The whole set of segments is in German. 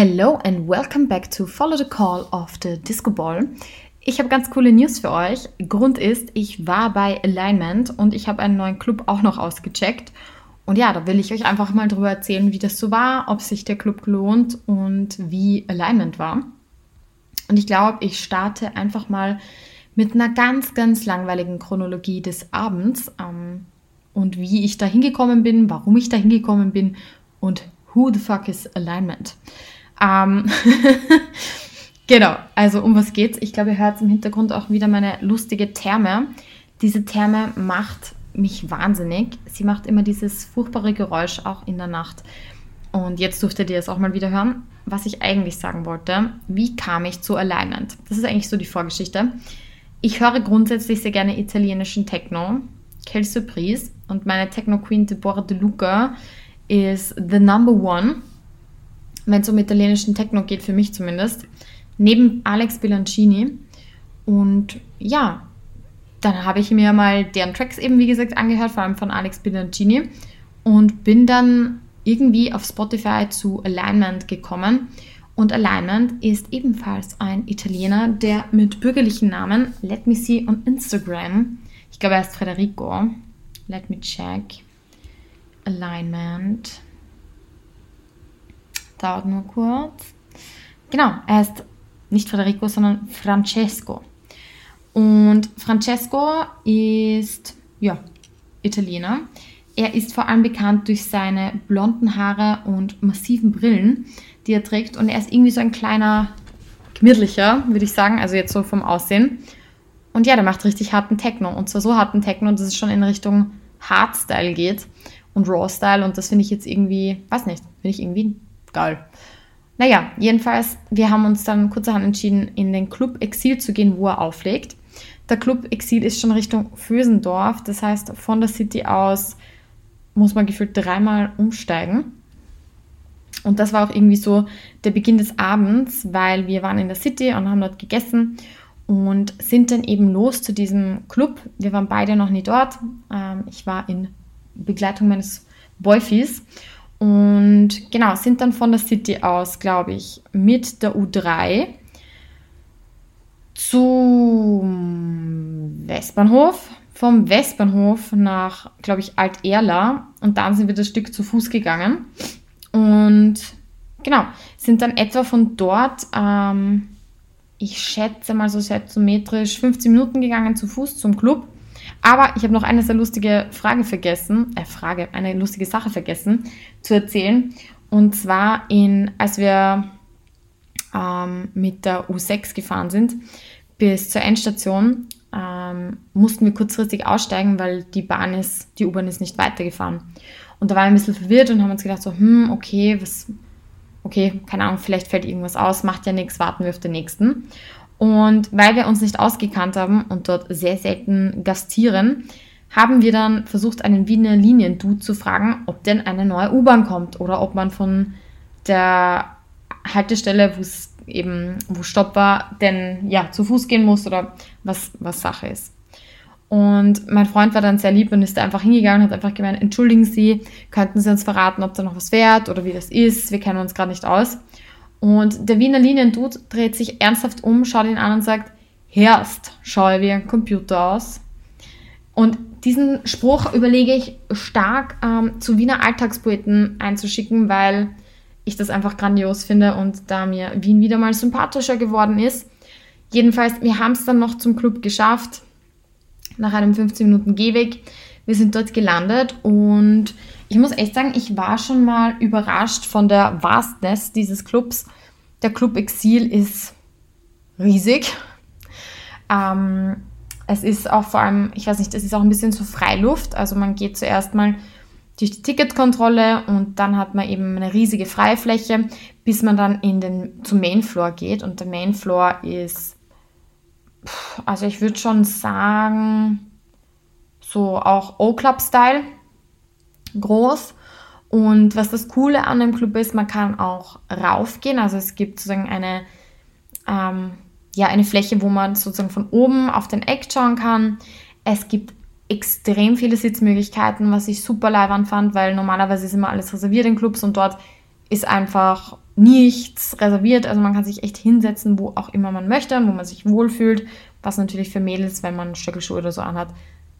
Hello and welcome back to Follow the Call of the Disco Ball. Ich habe ganz coole News für euch. Grund ist, ich war bei Alignment und ich habe einen neuen Club auch noch ausgecheckt. Und ja, da will ich euch einfach mal drüber erzählen, wie das so war, ob sich der Club lohnt und wie Alignment war. Und ich glaube, ich starte einfach mal mit einer ganz, ganz langweiligen Chronologie des Abends ähm, und wie ich da hingekommen bin, warum ich da hingekommen bin und who the fuck is Alignment. Ähm, genau, also um was geht's? Ich glaube, ihr hört im Hintergrund auch wieder meine lustige Therme. Diese Therme macht mich wahnsinnig. Sie macht immer dieses furchtbare Geräusch auch in der Nacht. Und jetzt durftet ihr es auch mal wieder hören. Was ich eigentlich sagen wollte, wie kam ich zu Alignment? Das ist eigentlich so die Vorgeschichte. Ich höre grundsätzlich sehr gerne italienischen Techno. Quelle Surprise. Und meine Techno-Queen Deborah De Luca ist the number one wenn es um italienischen Techno geht, für mich zumindest, neben Alex Bilancini. Und ja, dann habe ich mir mal deren Tracks eben, wie gesagt, angehört, vor allem von Alex Bilancini. Und bin dann irgendwie auf Spotify zu Alignment gekommen. Und Alignment ist ebenfalls ein Italiener, der mit bürgerlichen Namen Let Me See on Instagram, ich glaube, er ist Federico. Let me check. Alignment. Dauert nur kurz. Genau, er heißt nicht Federico, sondern Francesco. Und Francesco ist, ja, Italiener. Er ist vor allem bekannt durch seine blonden Haare und massiven Brillen, die er trägt. Und er ist irgendwie so ein kleiner, gemütlicher, würde ich sagen, also jetzt so vom Aussehen. Und ja, der macht richtig harten Techno. Und zwar so harten Techno, dass es schon in Richtung Hardstyle geht und Raw-Style. Und das finde ich jetzt irgendwie, weiß nicht, finde ich irgendwie geil. Naja, jedenfalls, wir haben uns dann kurzerhand entschieden, in den Club Exil zu gehen, wo er auflegt. Der Club Exil ist schon Richtung Fösendorf, das heißt, von der City aus muss man gefühlt dreimal umsteigen. Und das war auch irgendwie so der Beginn des Abends, weil wir waren in der City und haben dort gegessen und sind dann eben los zu diesem Club. Wir waren beide noch nie dort. Ähm, ich war in Begleitung meines Boyfies und genau, sind dann von der City aus, glaube ich, mit der U3 zum Westbahnhof, vom Westbahnhof nach, glaube ich, Alt-Erla. Und dann sind wir das Stück zu Fuß gegangen. Und genau, sind dann etwa von dort, ähm, ich schätze mal so symmetrisch 15 Minuten gegangen zu Fuß zum Club aber ich habe noch eine sehr lustige Frage vergessen, äh, Frage, eine lustige Sache vergessen zu erzählen. Und zwar in, als wir ähm, mit der U6 gefahren sind bis zur Endstation, ähm, mussten wir kurzfristig aussteigen, weil die Bahn ist, die U-Bahn ist nicht weitergefahren. Und da waren wir ein bisschen verwirrt und haben uns gedacht so, hm, okay, was, okay, keine Ahnung, vielleicht fällt irgendwas aus, macht ja nichts, warten wir auf den nächsten. Und weil wir uns nicht ausgekannt haben und dort sehr selten gastieren, haben wir dann versucht, einen Wiener Linien-Dude zu fragen, ob denn eine neue U-Bahn kommt oder ob man von der Haltestelle, wo es eben, wo Stopp war, denn ja, zu Fuß gehen muss oder was, was Sache ist. Und mein Freund war dann sehr lieb und ist da einfach hingegangen und hat einfach gemeint, entschuldigen Sie, könnten Sie uns verraten, ob da noch was fährt oder wie das ist, wir kennen uns gerade nicht aus. Und der Wiener Liniendude dreht sich ernsthaft um, schaut ihn an und sagt, Herst, schaue wie ein Computer aus. Und diesen Spruch überlege ich stark ähm, zu Wiener Alltagspoeten einzuschicken, weil ich das einfach grandios finde und da mir Wien wieder mal sympathischer geworden ist. Jedenfalls, wir haben es dann noch zum Club geschafft, nach einem 15 Minuten Gehweg. Wir sind dort gelandet und ich muss echt sagen, ich war schon mal überrascht von der Vastness dieses Clubs. Der Club Exil ist riesig. Ähm, es ist auch vor allem, ich weiß nicht, es ist auch ein bisschen so Freiluft. Also man geht zuerst mal durch die Ticketkontrolle und dann hat man eben eine riesige Freifläche, bis man dann in den, zum Main Floor geht. Und der Main Floor ist, also ich würde schon sagen, so auch O-Club-Style groß. Und was das Coole an dem Club ist, man kann auch raufgehen. Also es gibt sozusagen eine, ähm, ja, eine Fläche, wo man sozusagen von oben auf den Eck schauen kann. Es gibt extrem viele Sitzmöglichkeiten, was ich super leibend fand, weil normalerweise ist immer alles reserviert in Clubs und dort ist einfach nichts reserviert. Also man kann sich echt hinsetzen, wo auch immer man möchte und wo man sich wohlfühlt. Was natürlich für Mädels, wenn man Stöckelschuhe oder so anhat,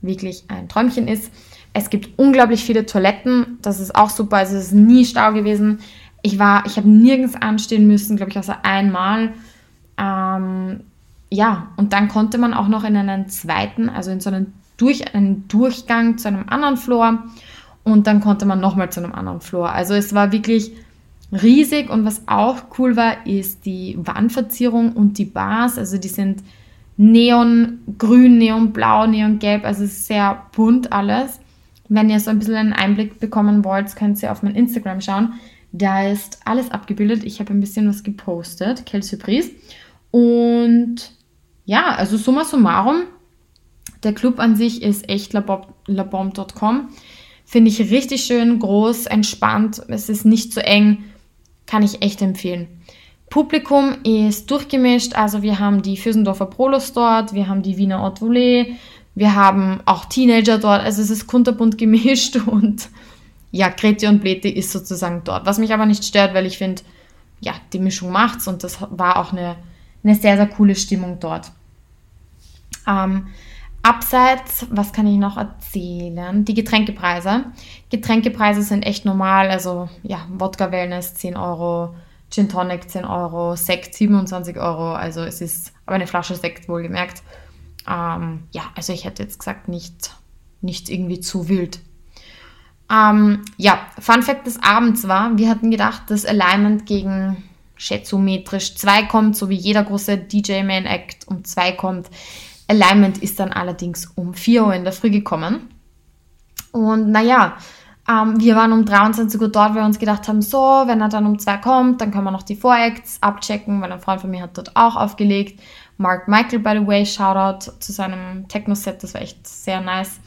wirklich ein Träumchen ist. Es gibt unglaublich viele Toiletten. Das ist auch super. Also es ist nie Stau gewesen. Ich war, ich habe nirgends anstehen müssen, glaube ich, außer einmal. Ähm, ja, und dann konnte man auch noch in einen zweiten, also in so einen, Durch, einen Durchgang zu einem anderen Floor und dann konnte man nochmal zu einem anderen Floor. Also es war wirklich riesig und was auch cool war, ist die Wandverzierung und die Bars. Also die sind neongrün, neonblau, neongelb, also sehr bunt alles. Wenn ihr so ein bisschen einen Einblick bekommen wollt, könnt ihr auf mein Instagram schauen. Da ist alles abgebildet. Ich habe ein bisschen was gepostet, Quelle Surprise. Und ja, also summa summarum, der Club an sich ist echt labomb.com. Finde ich richtig schön, groß, entspannt. Es ist nicht zu so eng. Kann ich echt empfehlen. Publikum ist durchgemischt. Also wir haben die Fürsendorfer Prolos dort, wir haben die Wiener Haute Volée, wir haben auch Teenager dort. Also es ist kunterbunt gemischt und ja, Grete und Blete ist sozusagen dort. Was mich aber nicht stört, weil ich finde, ja, die Mischung macht's und das war auch eine, eine sehr, sehr coole Stimmung dort. Ähm, abseits, was kann ich noch erzählen? Die Getränkepreise. Getränkepreise sind echt normal, also ja, Wodka Wellness 10 Euro, Gin Tonic 10 Euro, Sekt 27 Euro, also es ist aber eine Flasche Sekt wohlgemerkt. Ähm, ja, also ich hätte jetzt gesagt, nicht, nicht irgendwie zu wild. Ähm, ja, Fun Fact des Abends war, wir hatten gedacht, dass Alignment gegen schätzometrisch 2 kommt, so wie jeder große DJ-Man-Act um 2 kommt. Alignment ist dann allerdings um 4 Uhr in der Früh gekommen. Und naja, ähm, wir waren um 23 Uhr dort, weil wir uns gedacht haben, so, wenn er dann um 2 kommt, dann können wir noch die Voracts abchecken, weil ein Freund von mir hat dort auch aufgelegt. Mark Michael, by the way, Shoutout zu seinem Techno-Set, das war echt sehr nice.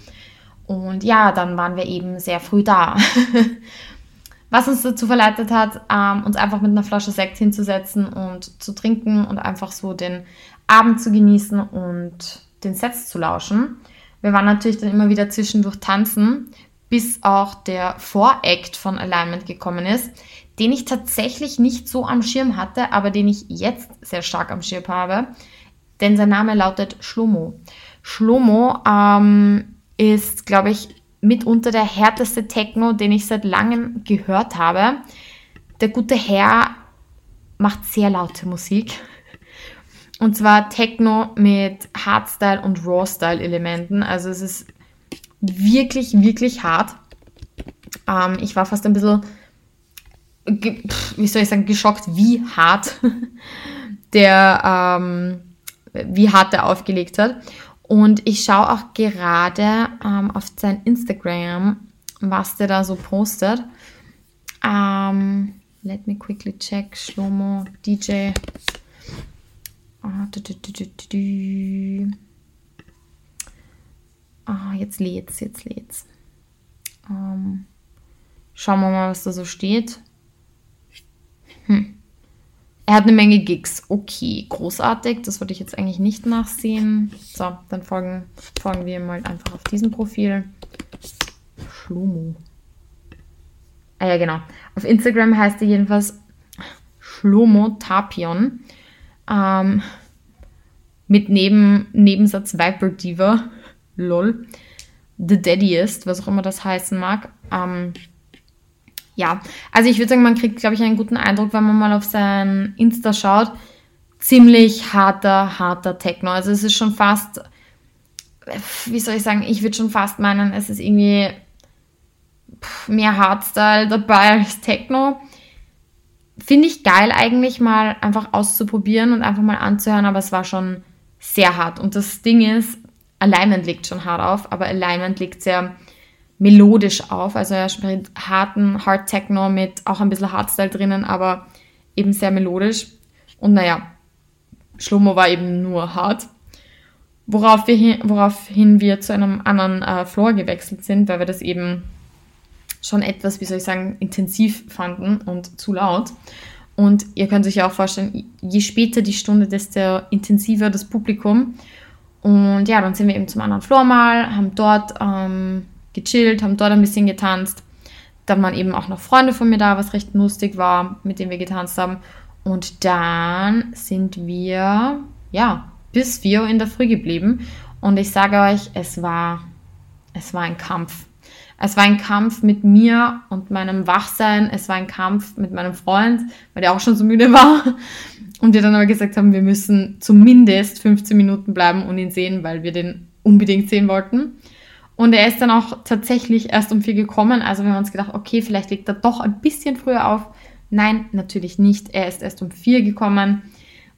Und ja, dann waren wir eben sehr früh da. Was uns dazu verleitet hat, ähm, uns einfach mit einer Flasche Sekt hinzusetzen und zu trinken und einfach so den Abend zu genießen und den Sets zu lauschen. Wir waren natürlich dann immer wieder zwischendurch tanzen, bis auch der Voract von Alignment gekommen ist, den ich tatsächlich nicht so am Schirm hatte, aber den ich jetzt sehr stark am Schirm habe, denn sein Name lautet Schlomo. Schlomo ähm, ist, glaube ich, mitunter der härteste Techno, den ich seit langem gehört habe. Der gute Herr macht sehr laute Musik. Und zwar Techno mit Hardstyle und Rawstyle-Elementen. Also es ist wirklich, wirklich hart. Ähm, ich war fast ein bisschen, wie soll ich sagen, geschockt, wie hart der, ähm, wie hart der aufgelegt hat. Und ich schaue auch gerade ähm, auf sein Instagram, was der da so postet. Ähm, let me quickly check. Schlomo, DJ. Ah, du, du, du, ah, jetzt lädt's, jetzt lädt's. Ähm, schauen wir mal, was da so steht. Er hat eine Menge Gigs. Okay, großartig. Das wollte ich jetzt eigentlich nicht nachsehen. So, dann folgen, folgen wir mal einfach auf diesem Profil. Schlomo. Ah ja, genau. Auf Instagram heißt er jedenfalls Schlomo Tapion. Ähm, mit Neben, Nebensatz Viper Diva. Lol. The Daddiest, was auch immer das heißen mag. Ähm, ja, also ich würde sagen, man kriegt, glaube ich, einen guten Eindruck, wenn man mal auf sein Insta schaut. Ziemlich harter, harter Techno. Also es ist schon fast, wie soll ich sagen, ich würde schon fast meinen, es ist irgendwie mehr Hardstyle dabei als Techno finde ich geil eigentlich mal einfach auszuprobieren und einfach mal anzuhören, aber es war schon sehr hart. Und das Ding ist, Alignment liegt schon hart auf, aber Alignment liegt sehr melodisch auf. Also er spielt harten Hard Techno mit auch ein bisschen Hardstyle drinnen, aber eben sehr melodisch. Und naja, Schlomo war eben nur hart. Worauf wir hin, woraufhin wir zu einem anderen äh, Floor gewechselt sind, weil wir das eben schon etwas, wie soll ich sagen, intensiv fanden und zu laut. Und ihr könnt euch ja auch vorstellen, je später die Stunde, desto intensiver das Publikum. Und ja, dann sind wir eben zum anderen Floor mal, haben dort ähm, gechillt, haben dort ein bisschen getanzt. Dann waren eben auch noch Freunde von mir da, was recht lustig war, mit denen wir getanzt haben. Und dann sind wir, ja, bis 4 Uhr in der Früh geblieben. Und ich sage euch, es war, es war ein Kampf. Es war ein Kampf mit mir und meinem Wachsein. Es war ein Kampf mit meinem Freund, weil der auch schon so müde war. Und wir dann aber gesagt haben, wir müssen zumindest 15 Minuten bleiben und ihn sehen, weil wir den unbedingt sehen wollten. Und er ist dann auch tatsächlich erst um vier gekommen. Also wir haben uns gedacht, okay, vielleicht legt er doch ein bisschen früher auf. Nein, natürlich nicht. Er ist erst um vier gekommen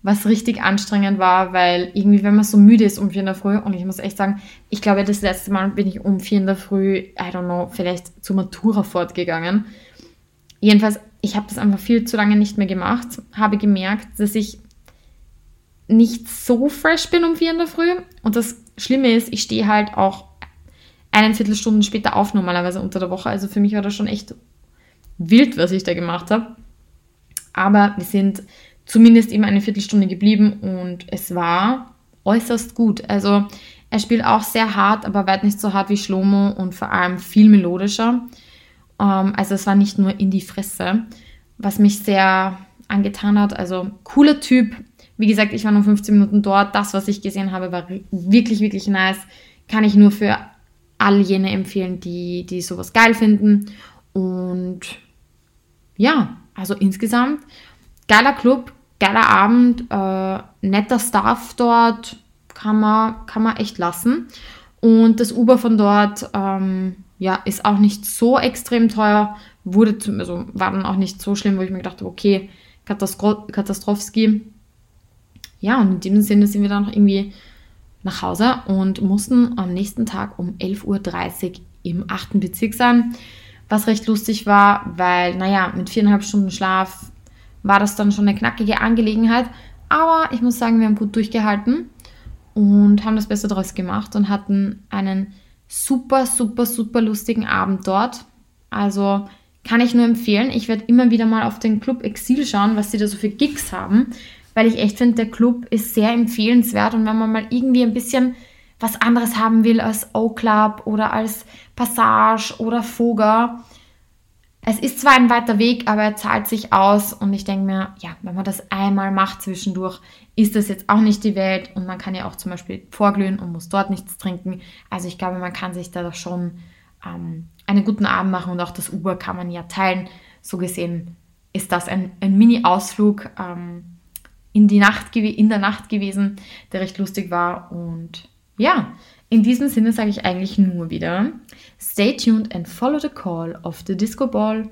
was richtig anstrengend war, weil irgendwie, wenn man so müde ist um vier in der Früh, und ich muss echt sagen, ich glaube, das letzte Mal bin ich um vier in der Früh, I don't know, vielleicht zur Matura fortgegangen. Jedenfalls, ich habe das einfach viel zu lange nicht mehr gemacht, habe gemerkt, dass ich nicht so fresh bin um vier in der Früh. Und das Schlimme ist, ich stehe halt auch eine Viertelstunde später auf, normalerweise unter der Woche. Also für mich war das schon echt wild, was ich da gemacht habe. Aber wir sind zumindest eben eine Viertelstunde geblieben und es war äußerst gut. Also er spielt auch sehr hart, aber weit nicht so hart wie Schlomo und vor allem viel melodischer. Ähm, also es war nicht nur in die Fresse, was mich sehr angetan hat. Also cooler Typ. Wie gesagt, ich war nur 15 Minuten dort. Das, was ich gesehen habe, war wirklich, wirklich nice. Kann ich nur für all jene empfehlen, die, die sowas geil finden. Und ja, also insgesamt geiler Club, geiler Abend, äh, netter Staff dort, kann man, kann man echt lassen. Und das Uber von dort ähm, ja, ist auch nicht so extrem teuer, wurde zum, also war dann auch nicht so schlimm, wo ich mir gedacht habe, okay, Katastro Katastrophski. Ja, und in dem Sinne sind wir dann noch irgendwie nach Hause und mussten am nächsten Tag um 11.30 Uhr im 8. Bezirk sein, was recht lustig war, weil, naja, mit viereinhalb Stunden Schlaf war das dann schon eine knackige Angelegenheit. Aber ich muss sagen, wir haben gut durchgehalten und haben das Beste daraus gemacht und hatten einen super, super, super lustigen Abend dort. Also kann ich nur empfehlen. Ich werde immer wieder mal auf den Club Exil schauen, was sie da so für Gigs haben, weil ich echt finde, der Club ist sehr empfehlenswert und wenn man mal irgendwie ein bisschen was anderes haben will als O-Club oder als Passage oder Foga, es ist zwar ein weiter Weg, aber er zahlt sich aus und ich denke mir, ja, wenn man das einmal macht zwischendurch, ist das jetzt auch nicht die Welt und man kann ja auch zum Beispiel vorglühen und muss dort nichts trinken. Also ich glaube, man kann sich da schon ähm, einen guten Abend machen und auch das Uber kann man ja teilen. So gesehen ist das ein, ein Mini-Ausflug ähm, in, die Nacht, in der Nacht gewesen, der recht lustig war und ja, in diesem Sinne sage ich eigentlich nur wieder, stay tuned and follow the call of the Disco Ball.